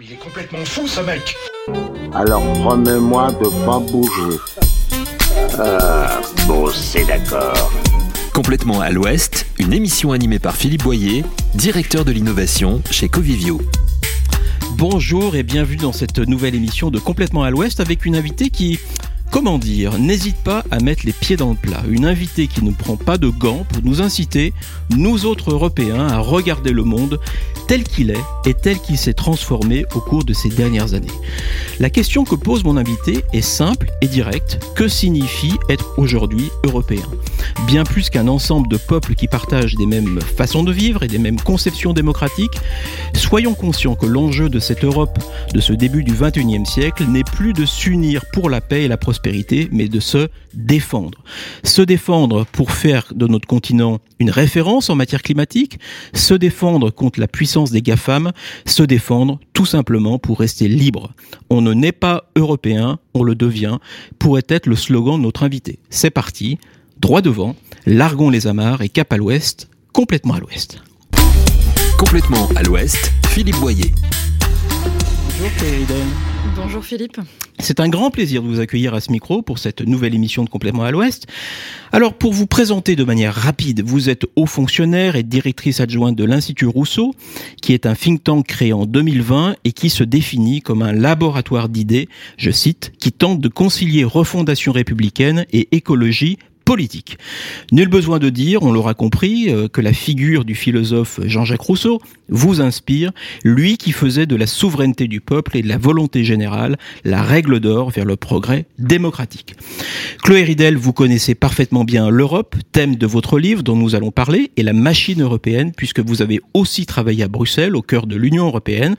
Il est complètement fou ce mec Alors promets-moi de pas bouger. Ah, bon, c'est d'accord. Complètement à l'Ouest, une émission animée par Philippe Boyer, directeur de l'innovation chez Covivio. Bonjour et bienvenue dans cette nouvelle émission de Complètement à l'Ouest avec une invitée qui, comment dire, n'hésite pas à mettre les pieds dans le plat. Une invitée qui ne prend pas de gants pour nous inciter, nous autres Européens, à regarder le monde tel qu'il est et tel qu'il s'est transformé au cours de ces dernières années. La question que pose mon invité est simple et directe. Que signifie être aujourd'hui européen? Bien plus qu'un ensemble de peuples qui partagent des mêmes façons de vivre et des mêmes conceptions démocratiques, soyons conscients que l'enjeu de cette Europe de ce début du 21e siècle n'est plus de s'unir pour la paix et la prospérité, mais de se défendre. Se défendre pour faire de notre continent une référence en matière climatique, se défendre contre la puissance des GAFAM, se défendre tout simplement pour rester libre. On ne naît pas européen, on le devient, pourrait être le slogan de notre invité. C'est parti, droit devant, largons les amarres et cap à l'ouest, complètement à l'ouest. Complètement à l'Ouest, Philippe Boyer. Bonjour Thierry Bonjour Philippe. C'est un grand plaisir de vous accueillir à ce micro pour cette nouvelle émission de Complètement à l'Ouest. Alors, pour vous présenter de manière rapide, vous êtes haut fonctionnaire et directrice adjointe de l'Institut Rousseau, qui est un think tank créé en 2020 et qui se définit comme un laboratoire d'idées, je cite, qui tente de concilier refondation républicaine et écologie politique. Nul besoin de dire, on l'aura compris, euh, que la figure du philosophe Jean-Jacques Rousseau vous inspire, lui qui faisait de la souveraineté du peuple et de la volonté générale la règle d'or vers le progrès démocratique. Chloé Ridel, vous connaissez parfaitement bien l'Europe, thème de votre livre dont nous allons parler, et la machine européenne, puisque vous avez aussi travaillé à Bruxelles, au cœur de l'Union européenne.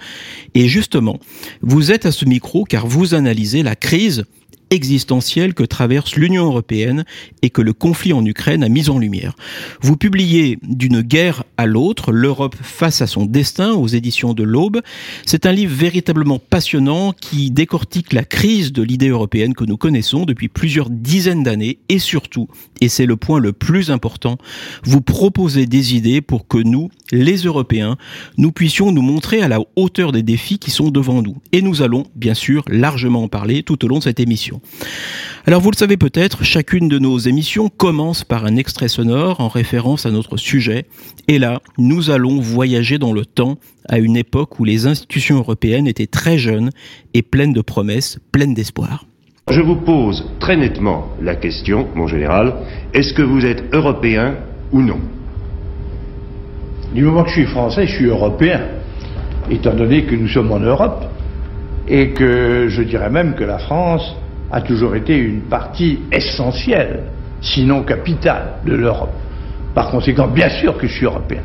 Et justement, vous êtes à ce micro car vous analysez la crise existentielle que traverse l'Union européenne et que le conflit en Ukraine a mis en lumière. Vous publiez D'une guerre à l'autre, l'Europe face à son destin aux éditions de l'Aube. C'est un livre véritablement passionnant qui décortique la crise de l'idée européenne que nous connaissons depuis plusieurs dizaines d'années et surtout, et c'est le point le plus important, vous proposez des idées pour que nous, les Européens, nous puissions nous montrer à la hauteur des défis qui sont devant nous. Et nous allons, bien sûr, largement en parler tout au long de cette émission. Alors vous le savez peut-être, chacune de nos émissions commence par un extrait sonore en référence à notre sujet. Et là, nous allons voyager dans le temps à une époque où les institutions européennes étaient très jeunes et pleines de promesses, pleines d'espoir. Je vous pose très nettement la question, mon général, est-ce que vous êtes européen ou non? Du moment que je suis français, je suis européen, étant donné que nous sommes en Europe, et que je dirais même que la France a toujours été une partie essentielle, sinon capitale, de l'Europe. Par conséquent, bien sûr que je suis européen.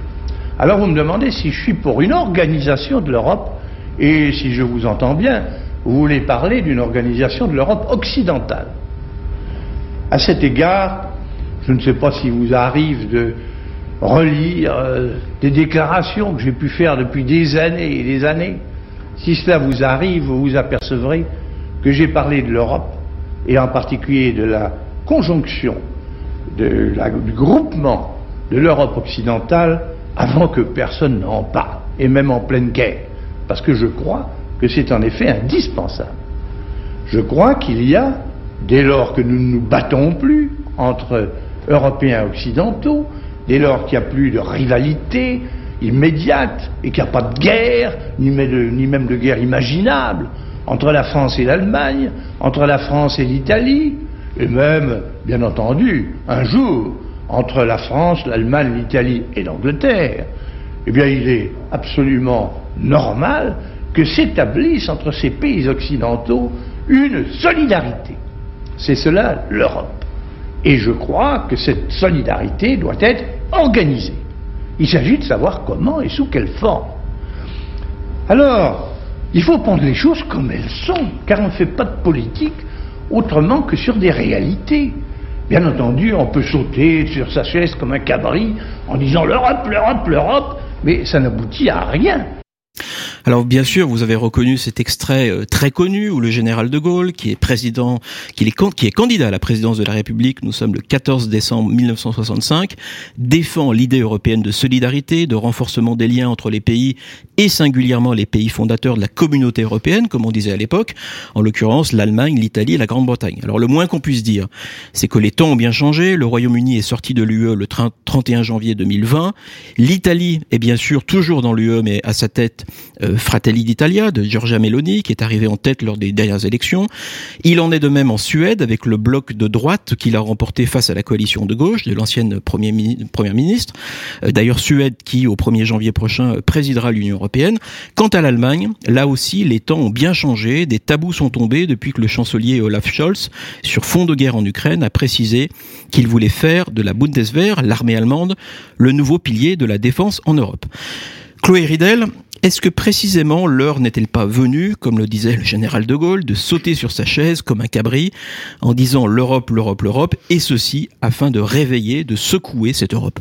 Alors vous me demandez si je suis pour une organisation de l'Europe, et si je vous entends bien, vous voulez parler d'une organisation de l'Europe occidentale. À cet égard, je ne sais pas si vous arrive de relire euh, des déclarations que j'ai pu faire depuis des années et des années. Si cela vous arrive, vous vous apercevrez que j'ai parlé de l'Europe, et en particulier de la conjonction, du groupement de l'Europe occidentale, avant que personne n'en parle, et même en pleine guerre, parce que je crois que c'est en effet indispensable. Je crois qu'il y a, dès lors que nous ne nous battons plus entre Européens et Occidentaux, dès lors qu'il n'y a plus de rivalité immédiate et qu'il n'y a pas de guerre, ni même de guerre imaginable, entre la France et l'Allemagne, entre la France et l'Italie, et même, bien entendu, un jour, entre la France, l'Allemagne, l'Italie et l'Angleterre, eh bien, il est absolument normal que s'établisse entre ces pays occidentaux une solidarité. C'est cela l'Europe. Et je crois que cette solidarité doit être organisée. Il s'agit de savoir comment et sous quelle forme. Alors, il faut prendre les choses comme elles sont, car on ne fait pas de politique autrement que sur des réalités. Bien entendu, on peut sauter sur sa chaise comme un cabri en disant l'Europe, l'Europe, l'Europe, mais ça n'aboutit à rien. Alors bien sûr, vous avez reconnu cet extrait euh, très connu où le général de Gaulle, qui est président, qui est, candidat à la présidence de la République, nous sommes le 14 décembre 1965, défend l'idée européenne de solidarité, de renforcement des liens entre les pays et singulièrement les pays fondateurs de la communauté européenne, comme on disait à l'époque, en l'occurrence l'Allemagne, l'Italie et la Grande-Bretagne. Alors le moins qu'on puisse dire, c'est que les temps ont bien changé, le Royaume-Uni est sorti de l'UE le 31 janvier 2020, l'Italie est bien sûr toujours dans l'UE mais à sa tête euh, Fratelli d'Italia de Giorgia Meloni qui est arrivé en tête lors des dernières élections. Il en est de même en Suède avec le bloc de droite qu'il a remporté face à la coalition de gauche de l'ancienne première ministre. Euh, d'ailleurs Suède qui au 1er janvier prochain présidera l'Union européenne. Quant à l'Allemagne, là aussi les temps ont bien changé, des tabous sont tombés depuis que le chancelier Olaf Scholz sur fond de guerre en Ukraine a précisé qu'il voulait faire de la Bundeswehr, l'armée allemande, le nouveau pilier de la défense en Europe. Chloé Ridel, est-ce que précisément l'heure n'est-elle pas venue, comme le disait le général de Gaulle, de sauter sur sa chaise comme un cabri en disant l'Europe, l'Europe, l'Europe, et ceci afin de réveiller, de secouer cette Europe?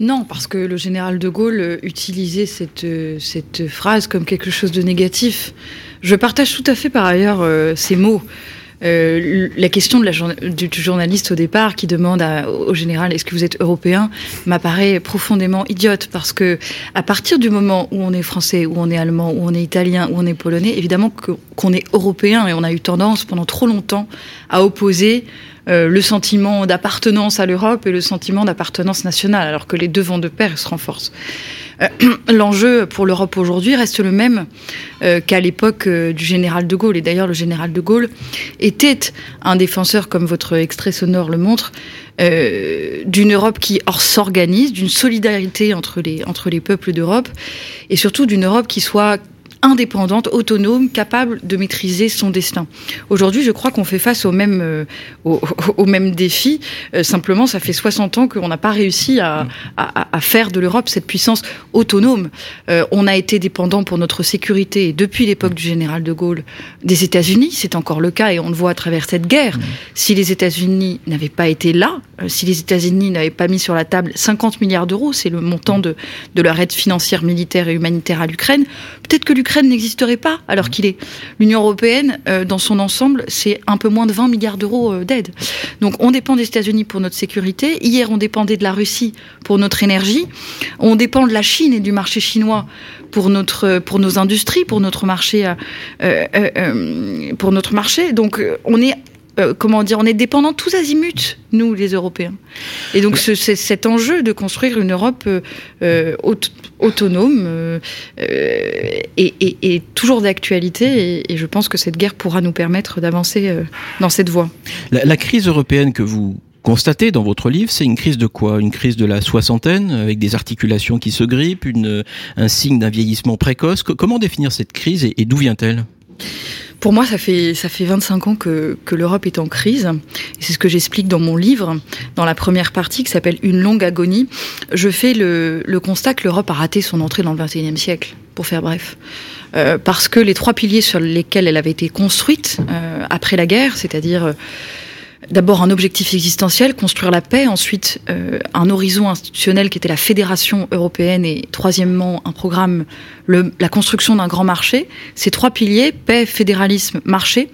Non, parce que le général de Gaulle utilisait cette, cette phrase comme quelque chose de négatif. Je partage tout à fait par ailleurs euh, ces mots. Euh, la question du, journaliste au départ qui demande au général est-ce que vous êtes européen m'apparaît profondément idiote parce que à partir du moment où on est français, où on est allemand, où on est italien, où on est polonais, évidemment qu'on est européen et on a eu tendance pendant trop longtemps à opposer euh, le sentiment d'appartenance à l'Europe et le sentiment d'appartenance nationale, alors que les deux vont de pair se renforcent. Euh, l'enjeu pour l'Europe aujourd'hui reste le même euh, qu'à l'époque du général de Gaulle. Et d'ailleurs, le général de Gaulle était un défenseur, comme votre extrait sonore le montre, d'une Europe qui s'organise, d'une solidarité entre les, entre les peuples d'Europe, et surtout d'une Europe qui soit indépendante, autonome, capable de maîtriser son destin. Aujourd'hui, je crois qu'on fait face au même, euh, au, même défi. Euh, simplement, ça fait 60 ans qu'on n'a pas réussi à, à, faire de l'Europe cette puissance autonome. Euh, on a été dépendant pour notre sécurité depuis l'époque du général de Gaulle des États-Unis. C'est encore le cas et on le voit à travers cette guerre. Si les États-Unis n'avaient pas été là, si les États-Unis n'avaient pas mis sur la table 50 milliards d'euros, c'est le montant de, de leur aide financière, militaire et humanitaire à l'Ukraine, peut-être que l'Ukraine l'Ukraine n'existerait pas alors qu'il est. L'Union européenne, euh, dans son ensemble, c'est un peu moins de 20 milliards d'euros euh, d'aide. Donc on dépend des États-Unis pour notre sécurité. Hier, on dépendait de la Russie pour notre énergie. On dépend de la Chine et du marché chinois pour notre pour nos industries, pour notre marché, euh, pour notre marché. Donc on est euh, comment dire, on est dépendants tous azimuts, nous, les Européens. Et donc, c'est cet enjeu de construire une Europe euh, euh, autonome et, toujours d'actualité. Et, je pense que cette guerre pourra nous permettre d'avancer dans cette voie. La, crise européenne que vous constatez dans votre livre, c'est une crise de quoi? Une crise de la soixantaine, avec des articulations qui se grippent, un signe d'un vieillissement précoce. Comment définir cette crise et d'où vient-elle? Pour moi, ça fait, ça fait 25 ans que, l'Europe est en crise. C'est ce que j'explique dans mon livre, dans la première partie qui s'appelle Une longue agonie. Je fais le, constat que l'Europe a raté son entrée dans le 21e siècle, pour faire bref. Euh, parce que les trois piliers sur lesquels elle avait été construite euh, après la guerre, c'est-à-dire d'abord un objectif existentiel, construire la paix, ensuite euh, un horizon institutionnel qui était la fédération européenne et troisièmement un programme, la construction d'un grand marché. Ces trois piliers, paix, fédéralisme, marché,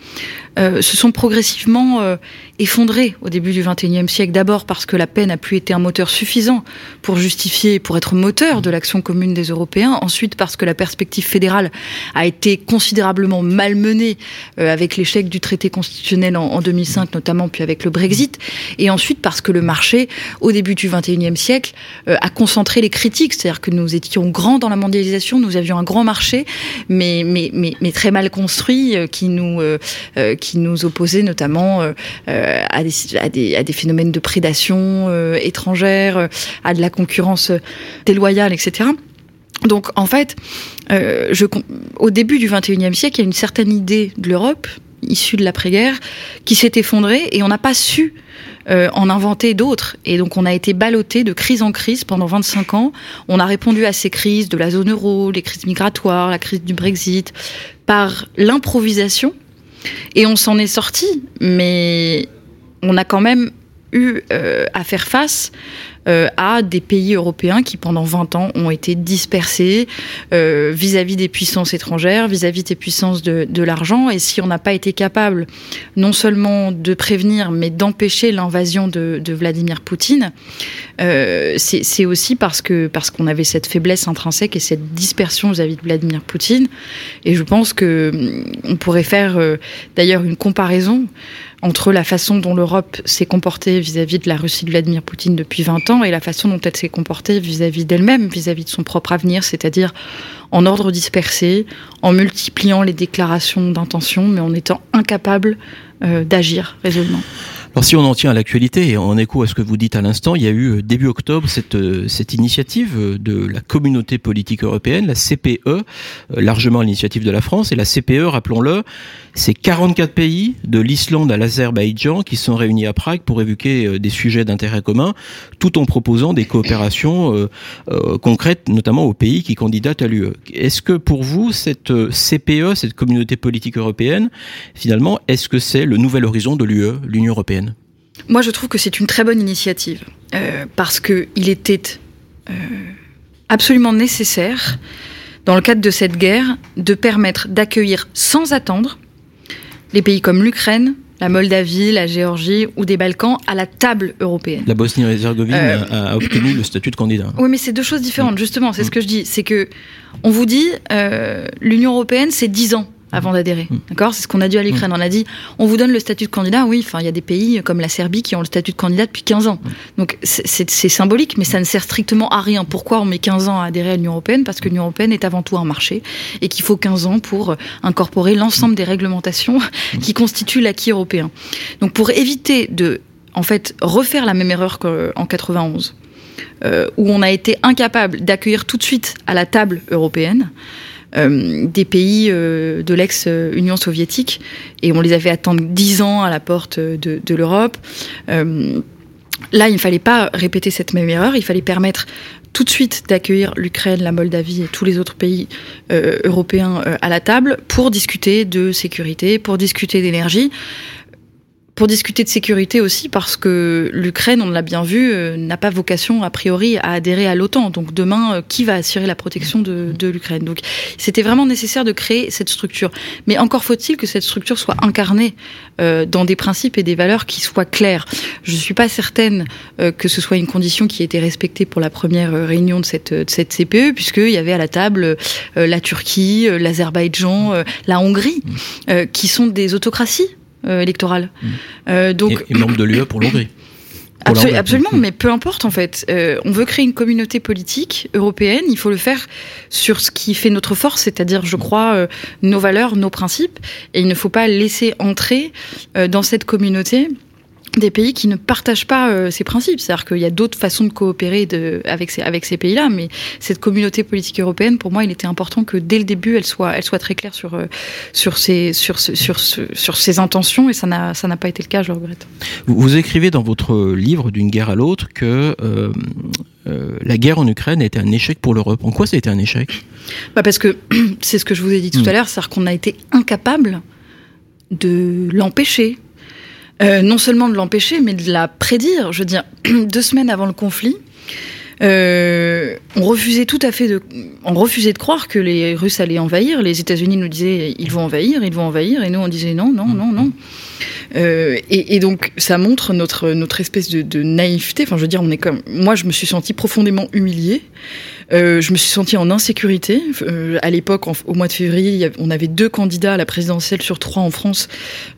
euh, se sont progressivement euh, effondrés au début du XXIe siècle. D'abord parce que la paix n'a plus été un moteur suffisant pour justifier, pour être moteur de l'action commune des Européens. Ensuite parce que la perspective fédérale a été considérablement malmenée euh, avec l'échec du traité constitutionnel en, en, 2005 notamment, puis avec le Brexit. Et ensuite parce que le marché, au début du XXIe siècle, a concentré les critiques. C'est-à-dire que nous étions grands dans la mondialisation, nous avions un grand marché, mais, mais, mais, mais très mal construit, qui nous qui nous opposait notamment euh, euh, à, des, phénomènes de prédation euh, étrangère, à de la concurrence déloyale, etc. Donc en fait, au début du XXIe siècle, il y a une certaine idée de l'Europe issue de l'après-guerre qui s'est effondrée et on n'a pas su en inventer d'autres. Et donc on a été ballotté de crise en crise pendant 25 ans. On a répondu à ces crises de la zone euro, les crises migratoires, la crise du Brexit, par l'improvisation et on s'en est sorti, mais on a quand même eu euh, à faire face euh, à des pays européens qui pendant 20 ans ont été dispersés euh, vis-à-vis des puissances étrangères, vis-à-vis des puissances de, de l'argent. Et si on n'a pas été capable non seulement de prévenir, mais d'empêcher l'invasion de, de, Vladimir Poutine, euh, c'est aussi parce que parce qu'on avait cette faiblesse intrinsèque et cette dispersion vis-à-vis de Vladimir Poutine. Et je pense que hum, on pourrait faire euh, d'ailleurs une comparaison entre la façon dont l'Europe s'est comportée vis-à-vis de la Russie de Vladimir Poutine depuis 20 ans et la façon dont elle s'est comportée vis-à-vis d'elle-même, vis-à-vis de son propre avenir, c'est-à-dire en ordre dispersé, en multipliant les déclarations d'intention, mais en étant incapable euh, d'agir résolument. Alors si on en tient à l'actualité et en écho à ce que vous dites à l'instant, il y a eu euh, début octobre cette, euh, cette initiative euh, de la communauté politique européenne, la CPE, largement à l'initiative de la France. Et la CPE, rappelons-le, c'est 44 pays, de l'Islande à l'Azerbaïdjan, qui sont réunis à Prague pour évoquer des sujets d'intérêt commun, tout en proposant des coopérations concrètes, notamment aux pays qui candidatent à l'UE. Est-ce que pour vous, cette CPE, cette communauté politique européenne, finalement, est-ce que c'est le nouvel horizon de l'UE, l'Union européenne? Moi, je trouve que c'est une très bonne initiative euh, parce qu'il était euh, absolument nécessaire, dans le cadre de cette guerre, de permettre d'accueillir sans attendre les pays comme l'Ukraine, la Moldavie, la Géorgie ou des Balkans à la table européenne. La Bosnie-Herzégovine euh, a, obtenu le statut de candidat. Oui, mais c'est deux choses différentes, justement. C'est ce que je dis. C'est que on vous dit, l'Union européenne, c'est 10 ans avant d'adhérer. Mm. D'accord? C'est ce qu'on a dit à l'Ukraine. Mm. On a dit, on vous donne le statut de candidat. Oui, enfin, il y a des pays comme la Serbie qui ont le statut de candidat depuis 15 ans. Mm. Donc, c'est symbolique, mais ça ne sert strictement à rien. Pourquoi on met 15 ans à adhérer à l'Union européenne? Parce que l'Union européenne est avant tout un marché et qu'il faut 15 ans pour incorporer l'ensemble des réglementations qui constituent l'acquis européen. Donc, pour éviter de, en fait, refaire la même erreur qu'en 91, euh, où on a été incapable d'accueillir tout de suite à la table européenne, euh, des pays euh, de l'ex-Union soviétique et on les avait attendre dix ans à la porte de, l'Europe. Euh, là, il ne fallait pas répéter cette même erreur, il fallait permettre tout de suite d'accueillir l'Ukraine, la Moldavie et tous les autres pays européens à la table pour discuter de sécurité, pour discuter d'énergie pour discuter de sécurité aussi, parce que l'Ukraine, on l'a bien vu, euh, n'a pas vocation a priori à adhérer à l'OTAN. Donc demain, euh, qui va assurer la protection de, de l'Ukraine? Donc c'était vraiment nécessaire de créer cette structure. Mais encore faut-il que cette structure soit incarnée euh, dans des principes et des valeurs qui soient clairs. Je ne suis pas certaine euh, que ce soit une condition qui ait été respectée pour la première réunion de cette, de cette CPE, puisqu'il y avait à la table la Turquie, l'Azerbaïdjan, la Hongrie, qui sont des autocraties électorale. Mmh. Euh, donc, et, membre de l'UE pour l'Hongrie. absolument, mais peu importe en fait. Euh, on veut créer une communauté politique européenne, il faut le faire sur ce qui fait notre force, c'est-à-dire, je crois, nos valeurs, nos principes, et il ne faut pas laisser entrer dans cette communauté des pays qui ne partagent pas euh, ces principes. C'est-à-dire qu'il y a d'autres façons de coopérer de, avec ces, avec ces pays-là, mais cette communauté politique européenne, pour moi, il était important que dès le début, elle soit, elle soit très claire sur, euh, sur, ses, sur, sur, sur ses intentions, et ça n'a, ça n'a pas été le cas, je le regrette. Vous, vous écrivez dans votre livre D'une guerre à l'autre que euh, la guerre en Ukraine a été un échec pour l'Europe. En quoi ça a été un échec? Bah Parce que c'est ce que je vous ai dit tout hmm. à l'heure, c'est-à-dire qu'on a été incapable de l'empêcher, euh, non seulement de l'empêcher, mais de la prédire. Je veux dire, deux semaines avant le conflit, euh, on refusait tout à fait de, on refusait de croire que les Russes allaient envahir. Les États-Unis nous disaient ils vont envahir, ils vont envahir, et nous on disait non, non, non, non. Euh, et, et, donc ça montre notre notre espèce de, de, naïveté. Enfin, je veux dire, on est comme moi, je me suis senti profondément humiliée. Euh, je me suis sentie en insécurité. Euh, à l'époque, au mois de février, on avait deux candidats à la présidentielle sur trois en France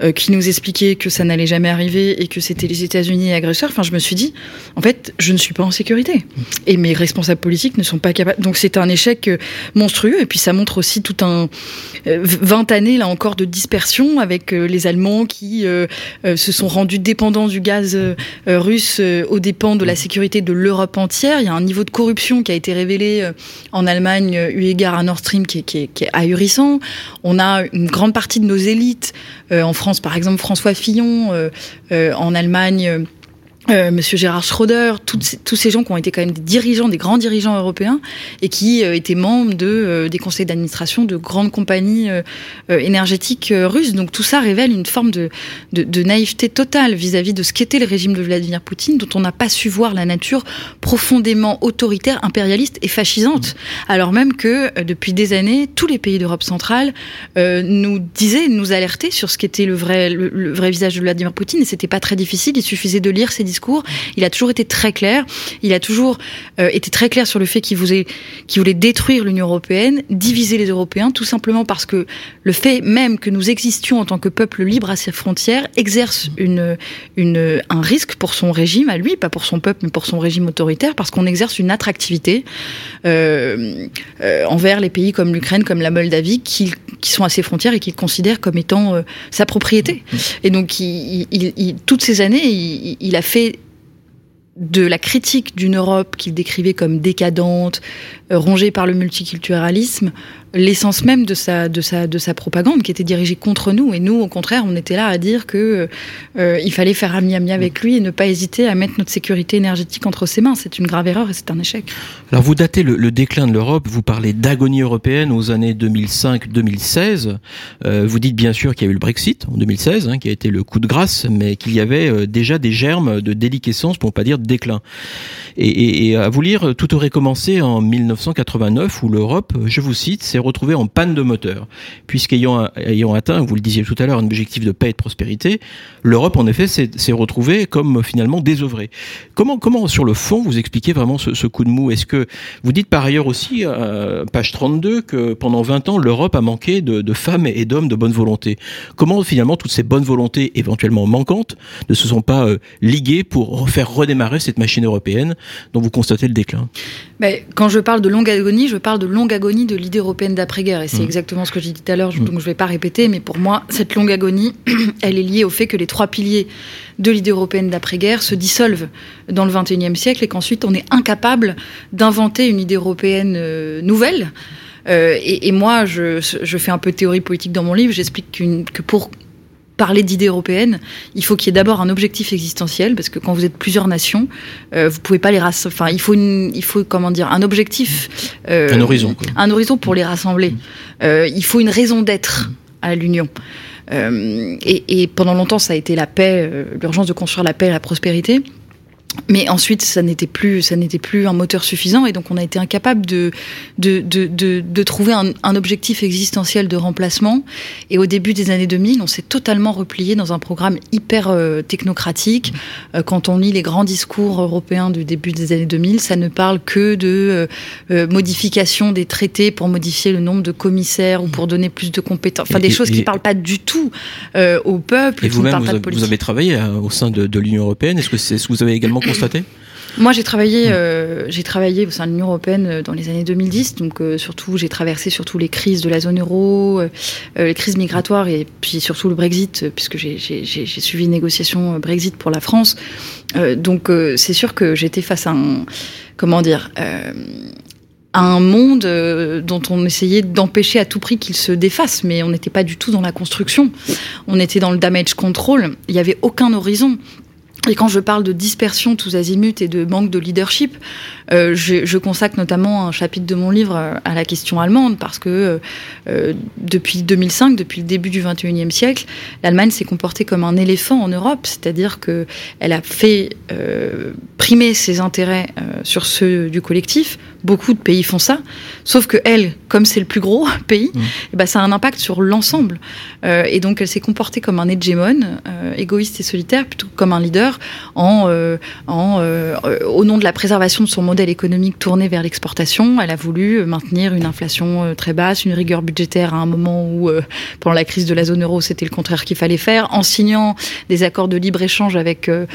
euh, qui nous expliquaient que ça n'allait jamais arriver et que c'était les États-Unis agresseurs. Enfin, je me suis dit, en fait, je ne suis pas en sécurité. Et mes responsables politiques ne sont pas capables. Donc, c'est un échec euh, monstrueux. Et puis, ça montre aussi tout un 20 années, là encore, de dispersion avec les Allemands qui se sont rendus dépendants du gaz russe aux dépens de la sécurité de l'Europe entière. Il y a un niveau de corruption qui a été révélé euh, en Allemagne, eu égard à Nord Stream, qui est, ahurissant. On a une grande partie de nos élites, euh, en France par exemple François Fillon, euh, en Allemagne euh, Monsieur Gérard Schroeder, tous ces gens qui ont été quand même des dirigeants, des grands dirigeants européens, et qui euh, étaient membres de euh, des conseils d'administration de grandes compagnies énergétiques russes. Donc tout ça révèle une forme de, naïveté totale vis-à-vis de ce qu'était le régime de Vladimir Poutine, dont on n'a pas su voir la nature profondément autoritaire, impérialiste et fascisante, alors même que depuis des années, tous les pays d'Europe centrale nous disaient, nous alertaient sur ce qu'était le vrai le, vrai visage de Vladimir Poutine, et c'était pas très difficile. Il suffisait de lire ces discours il a toujours été très clair. Il a toujours euh, été très clair sur le fait qu'il voulait, détruire l'Union européenne, diviser les Européens, tout simplement parce que le fait même que nous existions en tant que peuple libre à ses frontières exerce un risque pour son régime à lui, pas pour son peuple, mais pour son régime autoritaire, parce qu'on exerce une attractivité euh, euh, envers les pays comme l'Ukraine, comme la Moldavie, qui, sont à ses frontières et qu'il considère comme étant sa propriété. Et donc, toutes ces années, il a fait de la critique d'une Europe qu'il décrivait comme décadente, euh, rongée par le multiculturalisme, l'essence même de sa, de, sa, de sa propagande qui était dirigée contre nous. Et nous, au contraire, on était là à dire que euh, il fallait faire ami-ami avec lui et ne pas hésiter à mettre notre sécurité énergétique entre ses mains. C'est une grave erreur et c'est un échec. Alors vous datez le, déclin de l'Europe, vous parlez d'agonie européenne aux années 2005-2016. Euh, vous dites bien sûr qu'il y a eu le Brexit en 2016, hein, qui a été le coup de grâce, mais qu'il y avait euh, déjà des germes de déliquescence, pour ne pas dire de déclin. Et, et à vous lire, tout aurait commencé en 1989 où l'Europe, je vous cite, s'est retrouvé en panne de moteur. Puisqu'ayant ayant atteint, vous le disiez tout à l'heure, un objectif de paix et de prospérité, l'Europe, en effet, s'est retrouvée comme finalement désœuvrée. Comment, comment, sur le fond, vous expliquez vraiment ce, coup de mou? Est-ce que vous dites par ailleurs aussi, euh, page 32, que pendant 20 ans, l'Europe a manqué de, femmes et d'hommes de bonne volonté? Comment finalement toutes ces bonnes volontés éventuellement manquantes ne se sont pas euh, liguées pour faire redémarrer cette machine européenne dont vous constatez le déclin? Mais Quand je parle de longue agonie, je parle de longue agonie de l'idée européenne d'après-guerre. Et c'est mmh. exactement ce que j'ai dit tout à l'heure, mmh. donc je ne vais pas répéter, mais pour moi, cette longue agonie, elle est liée au fait que les trois piliers de l'idée européenne d'après-guerre se dissolvent dans le XXIe siècle et qu'ensuite on est incapable d'inventer une idée européenne euh, nouvelle. Euh, et, moi, je, je, fais un peu de théorie politique dans mon livre. J'explique que pour parler d'idées européennes, il faut qu'il y ait d'abord un objectif existentiel, parce que quand vous êtes plusieurs nations, euh, vous pouvez pas les rassembler. Enfin, il faut, une, il faut comment dire, un objectif, euh, un horizon, quoi. un horizon pour les rassembler. Euh, il faut une raison d'être à l'union. Euh, et, et, pendant longtemps, ça a été la paix, euh, l'urgence de construire la paix et la prospérité. Mais ensuite, ça n'était plus, ça n'était plus un moteur suffisant, et donc on a été incapable de de, de, de, de trouver un, un, objectif existentiel de remplacement. Et au début des années 2000, on s'est totalement replié dans un programme hyper euh, technocratique. Euh, quand on lit les grands discours européens du début des années 2000, ça ne parle que de euh, modification des traités pour modifier le nombre de commissaires ou pour donner plus de compétences. Enfin, des choses qui ne parlent pas du tout au peuple. Et vous-même, vous, vous, avez travaillé au sein de, de l'Union européenne. Est-ce que c'est ce que vous avez également moi, j'ai travaillé, euh, j'ai travaillé au sein de l'Union européenne euh, dans les années 2010. Donc, euh, surtout, j'ai traversé surtout les crises de la zone euro, les crises migratoires et puis surtout le Brexit, puisque j'ai suivi une négociation Brexit pour la France. donc, c'est sûr que j'étais face à comment dire, à un monde dont on essayait d'empêcher à tout prix qu'il se défasse, mais on n'était pas du tout dans la construction. On était dans le damage control. Il n'y avait aucun horizon. Et quand je parle de dispersion tous azimuts et de manque de leadership, euh, je, je, consacre notamment un chapitre de mon livre euh, à la question allemande parce que euh, depuis 2005, depuis le début du 21e siècle, l'Allemagne s'est comportée comme un éléphant en Europe, c'est-à-dire que elle a fait euh, primer ses intérêts sur ceux du collectif. Beaucoup de pays font ça, sauf que elle, comme c'est le plus gros pays, mmh. eh ben ça a un impact sur l'ensemble. et donc elle s'est comportée comme un hégémone, égoïste et solitaire, plutôt que comme un leader, en, en au nom de la préservation de son modèle économique tourné vers l'exportation. Elle a voulu maintenir une inflation euh, très basse, une rigueur budgétaire à un moment où, euh, pendant la crise de la zone euro, c'était le contraire qu'il fallait faire, en signant des accords de libre-échange avec euh,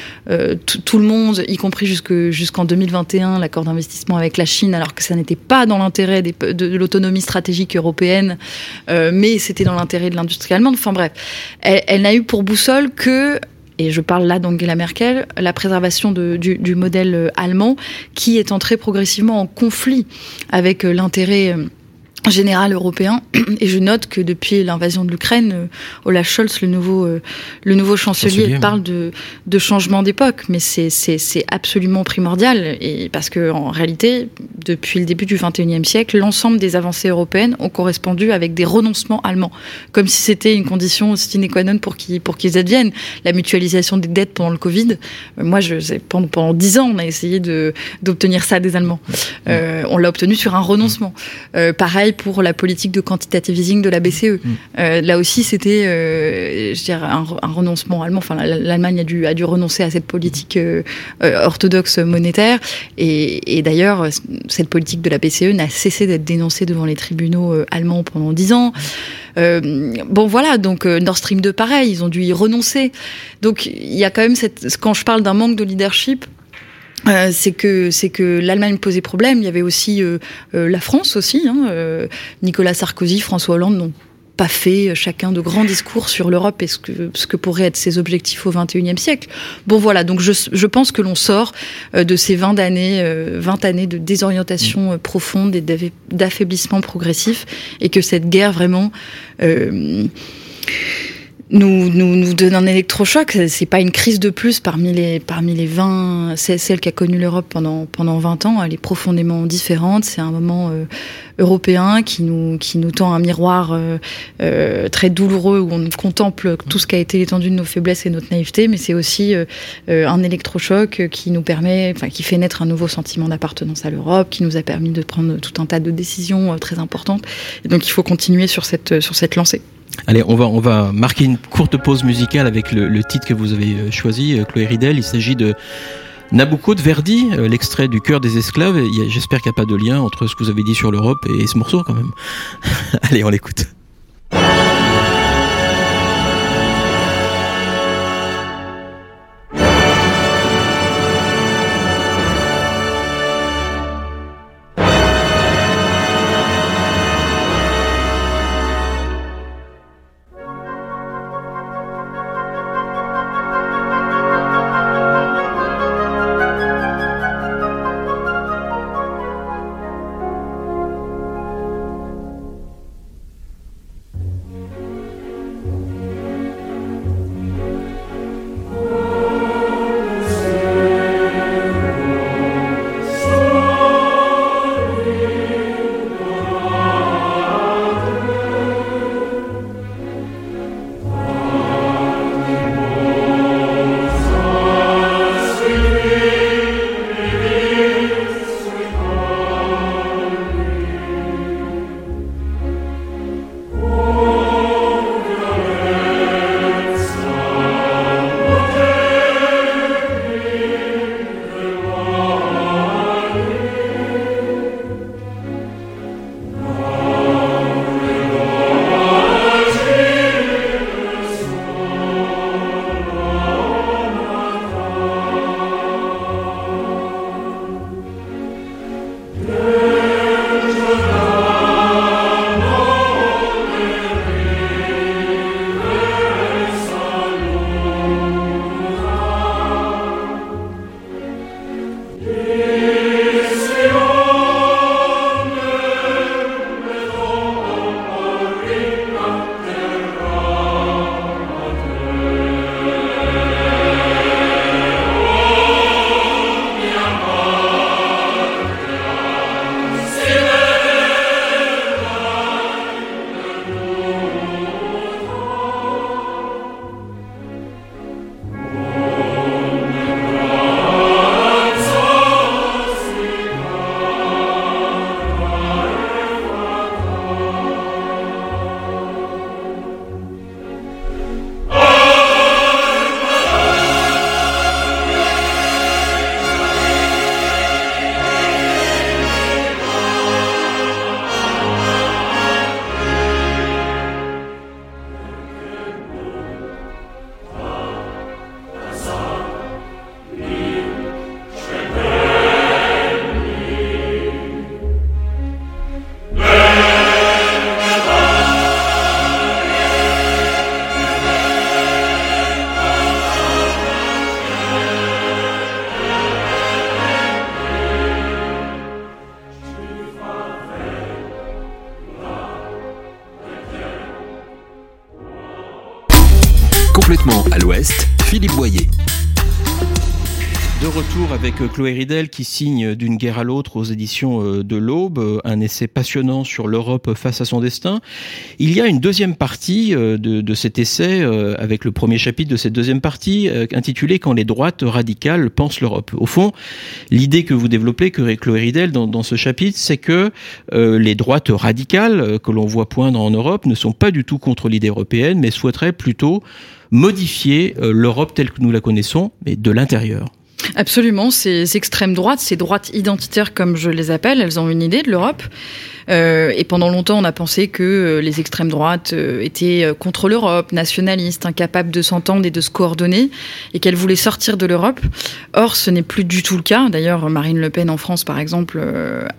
tout le monde, y compris jusqu'en 2021, l'accord d'investissement avec la Chine, alors que ça n'était pas dans l'intérêt de, l'autonomie stratégique européenne, mais c'était dans l'intérêt de l'industrie allemande. Enfin bref, elle n'a eu pour boussole que et je parle là d'Angela Merkel, la préservation du, modèle allemand qui est entré progressivement en conflit avec euh, l'intérêt euh, général européen. Et je note que depuis l'invasion de l'Ukraine, euh, Olaf Scholz, le nouveau, euh, le nouveau chancelier, Chancelier, parle de, de changement d'époque. Mais c'est, c'est, c'est absolument primordial. Et parce que, en réalité, depuis le début du XXIe siècle, l'ensemble des avancées européennes ont correspondu avec des renoncements allemands. Comme si c'était une condition sine qua non pour qu'ils, pour qu'ils adviennent. La mutualisation des dettes pendant le Covid. Euh, Moi, je, pendant, pendant dix ans, on a essayé de, d'obtenir ça des Allemands. Euh, on l'a obtenu sur un renoncement. Euh, pareil pour la politique de quantitative easing de la BCE. Euh, là aussi, c'était, euh, je dirais, un, un renoncement allemand. Enfin, la- l'Allemagne a dû, a dû renoncer à cette politique euh, orthodoxe monétaire. Et, et d'ailleurs, cette politique de la BCE n'a cessé d'être dénoncée devant les tribunaux allemands pendant dix ans. Bon voilà, donc Nord Stream 2, pareil, ils ont dû y renoncer. Donc il y a quand même cette, quand je parle d'un manque de leadership, euh, c'est que c'est que l'Allemagne posait problème. Il y avait aussi euh, euh, la France aussi. Hein, euh, Nicolas Sarkozy, François Hollande n'ont pas fait euh, chacun de grands discours sur l'Europe et ce que ce que pourraient être ses objectifs au XXIe siècle. Bon voilà, donc je, je pense que l'on sort de ces 20 années, euh, 20 années de désorientation profonde et d'affa- d'affaiblissement progressif et que cette guerre vraiment nous, nous, nous donne un électrochoc. C'est pas une crise de plus parmi les, parmi les 20, c'est celle qui a connu l'Europe pendant, pendant 20 ans. Elle est profondément différente. C'est un moment euh, européen qui nous, qui nous tend un miroir euh, euh, très douloureux où on contemple tout ce qui a été l'étendue de nos faiblesses et notre naïveté, mais c'est aussi euh, euh, un électrochoc qui nous permet, enfin, qui fait naître un nouveau sentiment d'appartenance à l'Europe, qui nous a permis de prendre tout un tas de décisions très importantes. Et donc, il faut continuer sur cette, sur cette lancée. Allez, on va, on va marquer une courte pause musicale avec le, le titre que vous avez euh, choisi, euh, Chloé Ridel. Il s'agit de Nabucco de Verdi, euh, l'extrait du cœur des esclaves. J'espère qu'il n'y a pas de lien entre ce que vous avez dit sur l'Europe et ce morceau quand même. Allez, on l'écoute. Avec euh, Chloé Ridel qui signe d'une guerre à l'autre aux éditions euh, de l'Aube, euh, un essai passionnant sur l'Europe face à son destin. Il y a une deuxième partie de, de cet essai, avec le premier chapitre de cette deuxième partie, intitulé Quand les droites radicales pensent l'Europe. Au fond, l'idée que vous développez, que Chloé Ridel, dans ce chapitre, c'est que les droites radicales que l'on voit poindre en Europe ne sont pas du tout contre l'idée européenne, mais souhaiteraient plutôt modifier l'Europe telle que nous la connaissons, mais de l'intérieur. Absolument, ces extrêmes droites, ces droites identitaires comme je les appelle, elles ont une idée de l'Europe. Euh, et pendant longtemps, on a pensé que euh, les extrêmes droites euh, étaient contre l'Europe, nationalistes, incapables de s'entendre et de se coordonner, et qu'elles voulaient sortir de l'Europe. Or, ce n'est plus du tout le cas. D'ailleurs, Marine Le Pen en France, par exemple,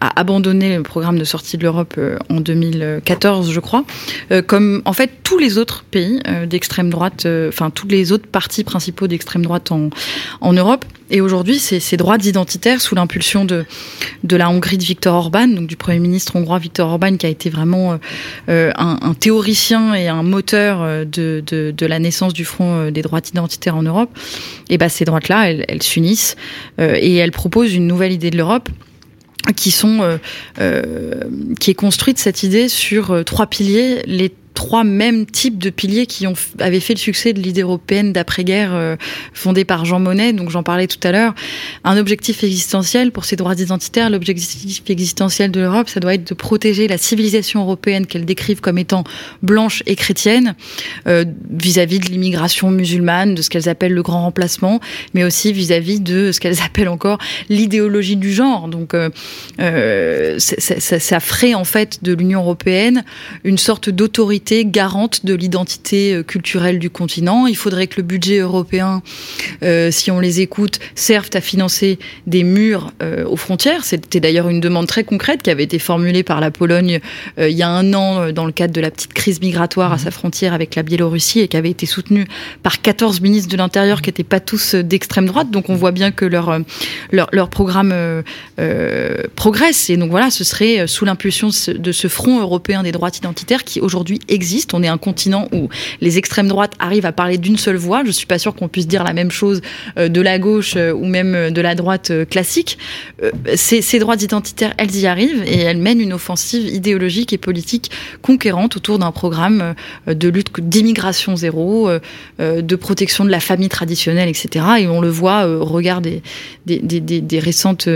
a abandonné le programme de sortie de l'Europe en 2014, je crois, comme en fait tous les autres pays d'extrême droite, enfin tous les autres partis principaux d'extrême droite en, en Europe. Et aujourd'hui, ces, ces droites identitaires, sous l'impulsion de, de la Hongrie de Viktor Orban, donc du Premier ministre hongrois Viktor Orban, qui a été vraiment euh, un, théoricien et un moteur euh, de, de, la naissance du Front euh, des droites identitaires en Europe, et ben ces droites-là, elles, s'unissent et elles proposent une nouvelle idée de l'Europe qui sont qui est construite cette idée sur trois piliers les trois mêmes types de piliers qui ont, avaient fait le succès de l'idée européenne d'après-guerre euh, fondée par Jean Monnet, donc j'en parlais tout à l'heure. Un objectif existentiel pour ces droits identitaires, l'objectif existentiel de l'Europe, ça doit être de protéger la civilisation européenne qu'elle décrive comme étant blanche et chrétienne euh, vis-à-vis de l'immigration musulmane, de ce qu'elles appellent le grand remplacement, mais aussi vis-à-vis de ce qu'elles appellent encore l'idéologie du genre. Donc euh, euh ça, ça, ça ferait en fait de l'Union européenne une sorte d'autorité garante de l'identité euh, culturelle du continent. Il faudrait que le budget européen, euh, si on les écoute, serve à financer des murs euh, aux frontières. C'était d'ailleurs une demande très concrète qui avait été formulée par la Pologne il y a un an dans le cadre de la petite crise migratoire à sa frontière avec la Biélorussie et qui avait été soutenue par 14 ministres de l'Intérieur qui n'étaient pas tous d'extrême droite. Donc on voit bien que leur, leur, leur programme progresse. Et donc voilà, ce serait sous l'impulsion de ce front européen des droits identitaires qui aujourd'hui existe. On est un continent où les extrêmes droites arrivent à parler d'une seule voix. Je suis pas sûre qu'on puisse dire la même chose euh, de la gauche euh, ou même euh, de la droite classique. Ces, ces droites identitaires, elles y arrivent et elles mènent une offensive idéologique et politique conquérante autour d'un programme de lutte d'immigration zéro, de protection de la famille traditionnelle, etc. Et on le voit au regard des récentes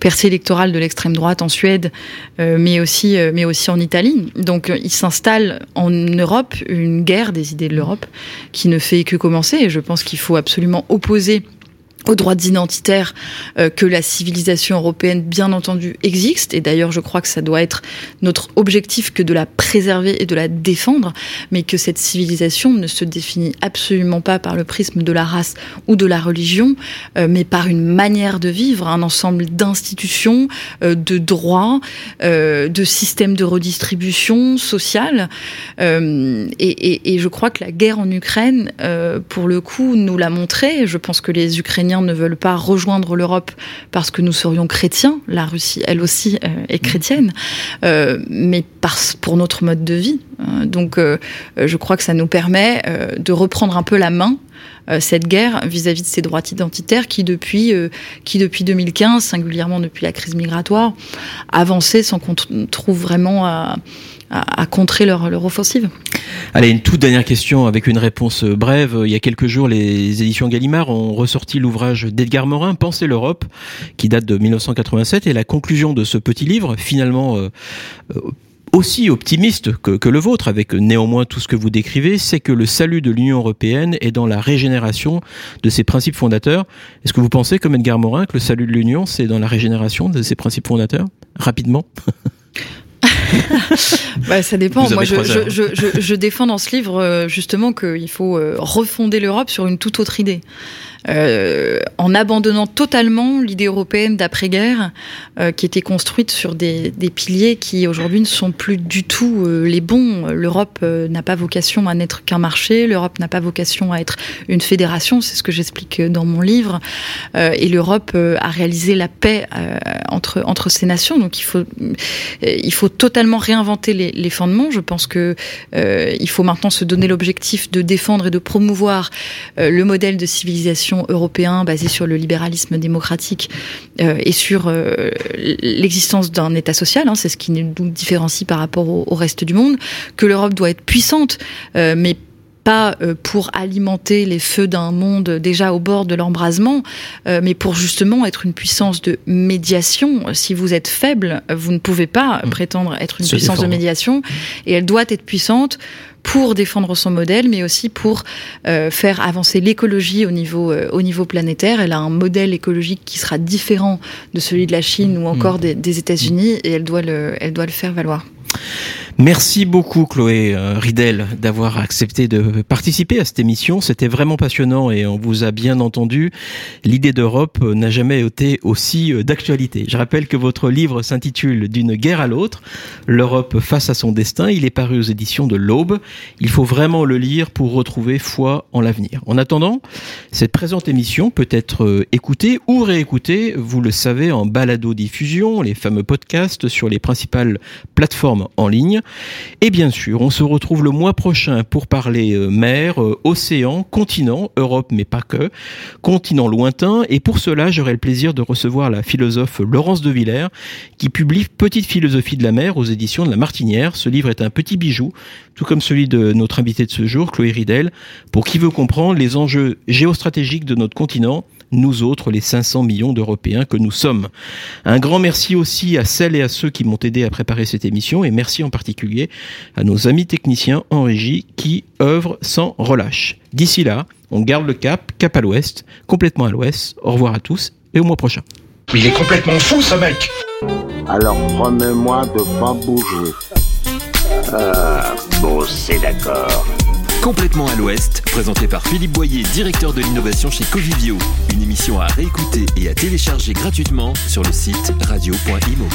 percées électorales de l'extrême droite en Suède, mais aussi, mais aussi en Italie. Donc, il s'installe en Europe une guerre des idées de l'Europe qui ne fait que commencer. Et je pense qu'il faut absolument opposer aux droits identitaires euh, que la civilisation européenne, bien entendu, existe. Et d'ailleurs, je crois que ça doit être notre objectif que de la préserver et de la défendre, mais que cette civilisation ne se définit absolument pas par le prisme de la race ou de la religion, euh, mais par une manière de vivre, un ensemble d'institutions, euh, de droits, de systèmes de redistribution sociale. Et, et, je crois que la guerre en Ukraine, pour le coup, nous l'a montré. Je pense que les Ukrainiens ne veulent pas rejoindre l'Europe parce que nous serions chrétiens. La Russie, elle aussi, euh, est chrétienne, euh, mais parce, pour notre mode de vie. Euh, donc, je crois que ça nous permet de reprendre un peu la main cette guerre vis-à-vis de ces droits identitaires qui depuis, qui depuis 2015, singulièrement depuis la crise migratoire, avançaient sans qu'on trouve vraiment à, à, contrer leur, leur offensive. Allez, une toute dernière question avec une réponse brève. Il y a quelques jours, les éditions Gallimard ont ressorti l'ouvrage d'Edgar Morin, Penser l'Europe, qui date de 1987. Et la conclusion de ce petit livre, finalement euh, euh, aussi optimiste que, que, le vôtre, avec néanmoins tout ce que vous décrivez, c'est que le salut de l'Union européenne est dans la régénération de ses principes fondateurs. Est-ce que vous pensez, comme Edgar Morin, que le salut de l'Union, c'est dans la régénération de ses principes fondateurs? Rapidement bah, ça dépend. Moi, je, je, je, je, défends dans ce livre euh, justement qu'il faut euh, refonder l'Europe sur une toute autre idée. Euh, en abandonnant totalement l'idée européenne d'après-guerre, euh, qui était construite sur des, des piliers qui aujourd'hui ne sont plus du tout euh, les bons. L'Europe euh, n'a pas vocation à n'être qu'un marché, l'Europe n'a pas vocation à être une fédération, c'est ce que j'explique dans mon livre, euh, et l'Europe a réalisé la paix entre, entre ces nations, donc il faut, il faut totalement réinventer les, les fondements. Je pense que il faut maintenant se donner l'objectif de défendre et de promouvoir le modèle de civilisation européen basé sur le libéralisme démocratique euh, et sur euh, l'existence d'un État social. hein, c'est ce qui nous différencie par rapport au, au reste du monde. Que l'Europe doit être puissante, euh, mais pas pour alimenter les feux d'un monde déjà au bord de l'embrasement, mais pour justement être une puissance de médiation. Si vous êtes faible, vous ne pouvez pas Mmh. prétendre être une puissance de médiation, et elle doit être puissante pour défendre son modèle, mais aussi pour euh, faire avancer l'écologie au niveau euh, au niveau planétaire. Elle a un modèle écologique qui sera différent de celui de la Chine ou encore des, des États-Unis, et elle doit le elle doit le faire valoir. Merci beaucoup Chloé euh, Ridel d'avoir accepté de participer à cette émission. C'était vraiment passionnant et on vous a bien entendu. L'idée d'Europe euh, n'a jamais été aussi euh, d'actualité. Je rappelle que votre livre s'intitule D'une guerre à l'autre, l'Europe face à son destin. Il est paru aux éditions de l'Aube. Il faut vraiment le lire pour retrouver foi en l'avenir. En attendant, cette présente émission peut être écoutée ou réécoutée, vous le savez, en balado-diffusion, les fameux podcasts sur les principales plateformes en ligne. Et bien sûr, on se retrouve le mois prochain pour parler euh, mer, euh, océan, continent, Europe mais pas que, continent lointain. Et pour cela, j'aurai le plaisir de recevoir la philosophe Laurence de Villers qui publie Petite philosophie de la mer aux éditions de La Martinière. Ce livre est un petit bijou, tout comme celui de notre invité de ce jour, Chloé Ridel, pour qui veut comprendre les enjeux géostratégiques de notre continent nous autres, les 500 millions d'Européens que nous sommes. Un grand merci aussi à celles et à ceux qui m'ont aidé à préparer cette émission et merci en particulier à nos amis techniciens en régie qui œuvrent sans relâche. D'ici là, on garde le cap, cap à l'ouest, complètement à l'ouest. Au revoir à tous et au mois prochain. Mais il est complètement fou ce mec Alors promets-moi de pas bouger. Bon, c'est d'accord. Complètement à l'ouest, présenté par Philippe Boyer, directeur de l'innovation chez Covivio. Une émission à réécouter et à télécharger gratuitement sur le site radio.imo.